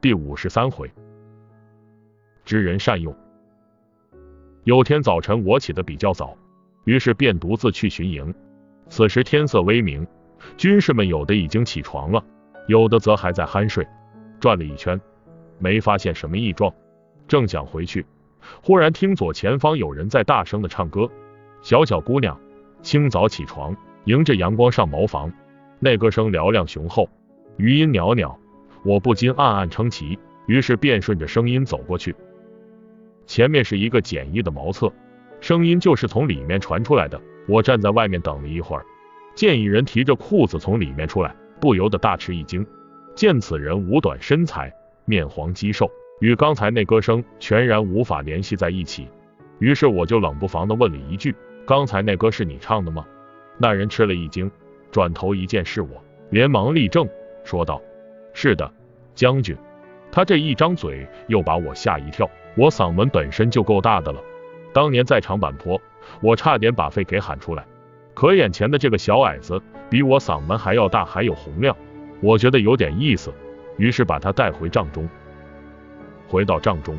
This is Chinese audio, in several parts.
第五十三回，知人善用。有天早晨，我起得比较早，于是便独自去巡营。此时天色微明，军士们有的已经起床了，有的则还在酣睡。转了一圈，没发现什么异状，正想回去，忽然听左前方有人在大声的唱歌。小小姑娘，清早起床，迎着阳光上茅房，那歌声嘹亮雄厚，余音袅袅。我不禁暗暗称奇，于是便顺着声音走过去。前面是一个简易的茅厕，声音就是从里面传出来的。我站在外面等了一会儿，见一人提着裤子从里面出来，不由得大吃一惊。见此人五短身材，面黄肌瘦，与刚才那歌声全然无法联系在一起。于是我就冷不防的问了一句：“刚才那歌是你唱的吗？”那人吃了一惊，转头一见是我，连忙立正，说道。是的，将军，他这一张嘴又把我吓一跳。我嗓门本身就够大的了，当年在长坂坡，我差点把肺给喊出来。可眼前的这个小矮子比我嗓门还要大，还有洪亮，我觉得有点意思，于是把他带回帐中。回到帐中，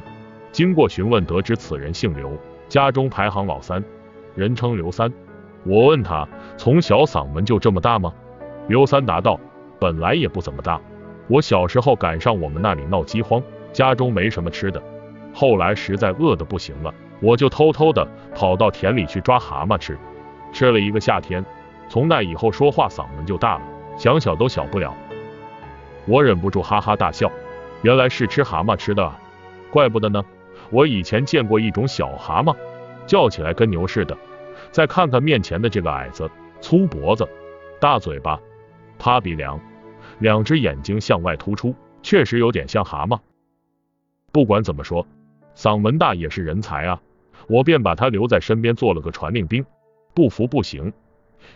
经过询问，得知此人姓刘，家中排行老三，人称刘三。我问他，从小嗓门就这么大吗？刘三答道，本来也不怎么大。我小时候赶上我们那里闹饥荒，家中没什么吃的，后来实在饿得不行了，我就偷偷的跑到田里去抓蛤蟆吃，吃了一个夏天，从那以后说话嗓门就大了，想小都小不了。我忍不住哈哈大笑，原来是吃蛤蟆吃的啊，怪不得呢。我以前见过一种小蛤蟆，叫起来跟牛似的，再看看面前的这个矮子，粗脖子，大嘴巴，趴鼻梁。两只眼睛向外突出，确实有点像蛤蟆。不管怎么说，嗓门大也是人才啊！我便把他留在身边做了个传令兵，不服不行。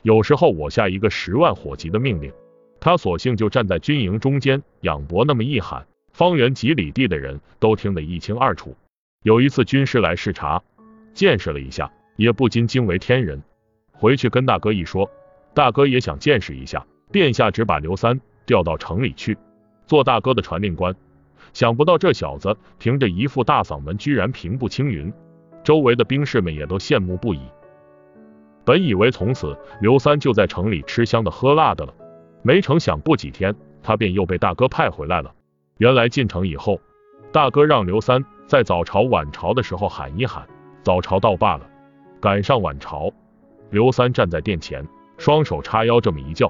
有时候我下一个十万火急的命令，他索性就站在军营中间仰脖那么一喊，方圆几里地的人都听得一清二楚。有一次军师来视察，见识了一下，也不禁惊为天人。回去跟大哥一说，大哥也想见识一下，殿下只把刘三。调到城里去做大哥的传令官，想不到这小子凭着一副大嗓门，居然平步青云，周围的兵士们也都羡慕不已。本以为从此刘三就在城里吃香的喝辣的了，没成想不几天，他便又被大哥派回来了。原来进城以后，大哥让刘三在早朝晚朝的时候喊一喊，早朝到罢了，赶上晚朝，刘三站在殿前，双手叉腰这么一叫。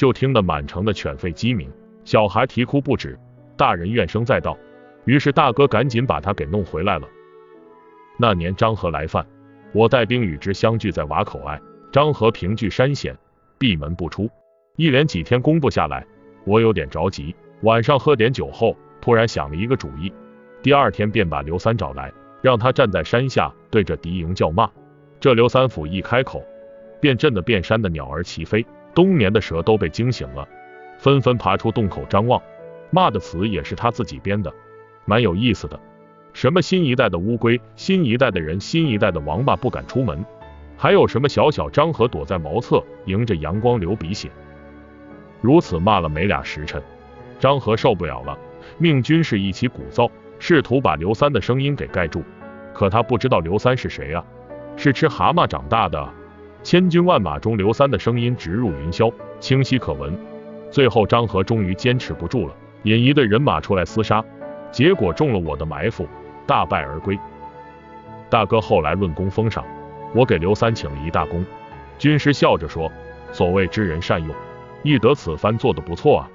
就听得满城的犬吠鸡鸣，小孩啼哭不止，大人怨声载道。于是大哥赶紧把他给弄回来了。那年张合来犯，我带兵与之相聚在瓦口隘。张合凭据山险，闭门不出，一连几天攻不下来。我有点着急，晚上喝点酒后，突然想了一个主意。第二天便把刘三找来，让他站在山下对着敌营叫骂。这刘三府一开口，便震得遍山的鸟儿齐飞。冬眠的蛇都被惊醒了，纷纷爬出洞口张望。骂的词也是他自己编的，蛮有意思的。什么新一代的乌龟，新一代的人，新一代的王八不敢出门，还有什么小小张和躲在茅厕，迎着阳光流鼻血。如此骂了没俩时辰，张和受不了了，命军士一起鼓噪，试图把刘三的声音给盖住。可他不知道刘三是谁啊，是吃蛤蟆长大的。千军万马中，刘三的声音直入云霄，清晰可闻。最后，张合终于坚持不住了，引一队人马出来厮杀，结果中了我的埋伏，大败而归。大哥后来论功封赏，我给刘三请了一大功。军师笑着说：“所谓知人善用，亦得此番做得不错啊。”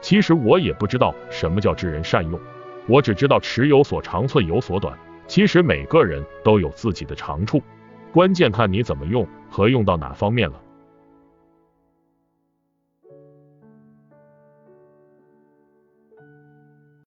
其实我也不知道什么叫知人善用，我只知道尺有所长，寸有所短。其实每个人都有自己的长处。关键看你怎么用和用到哪方面了。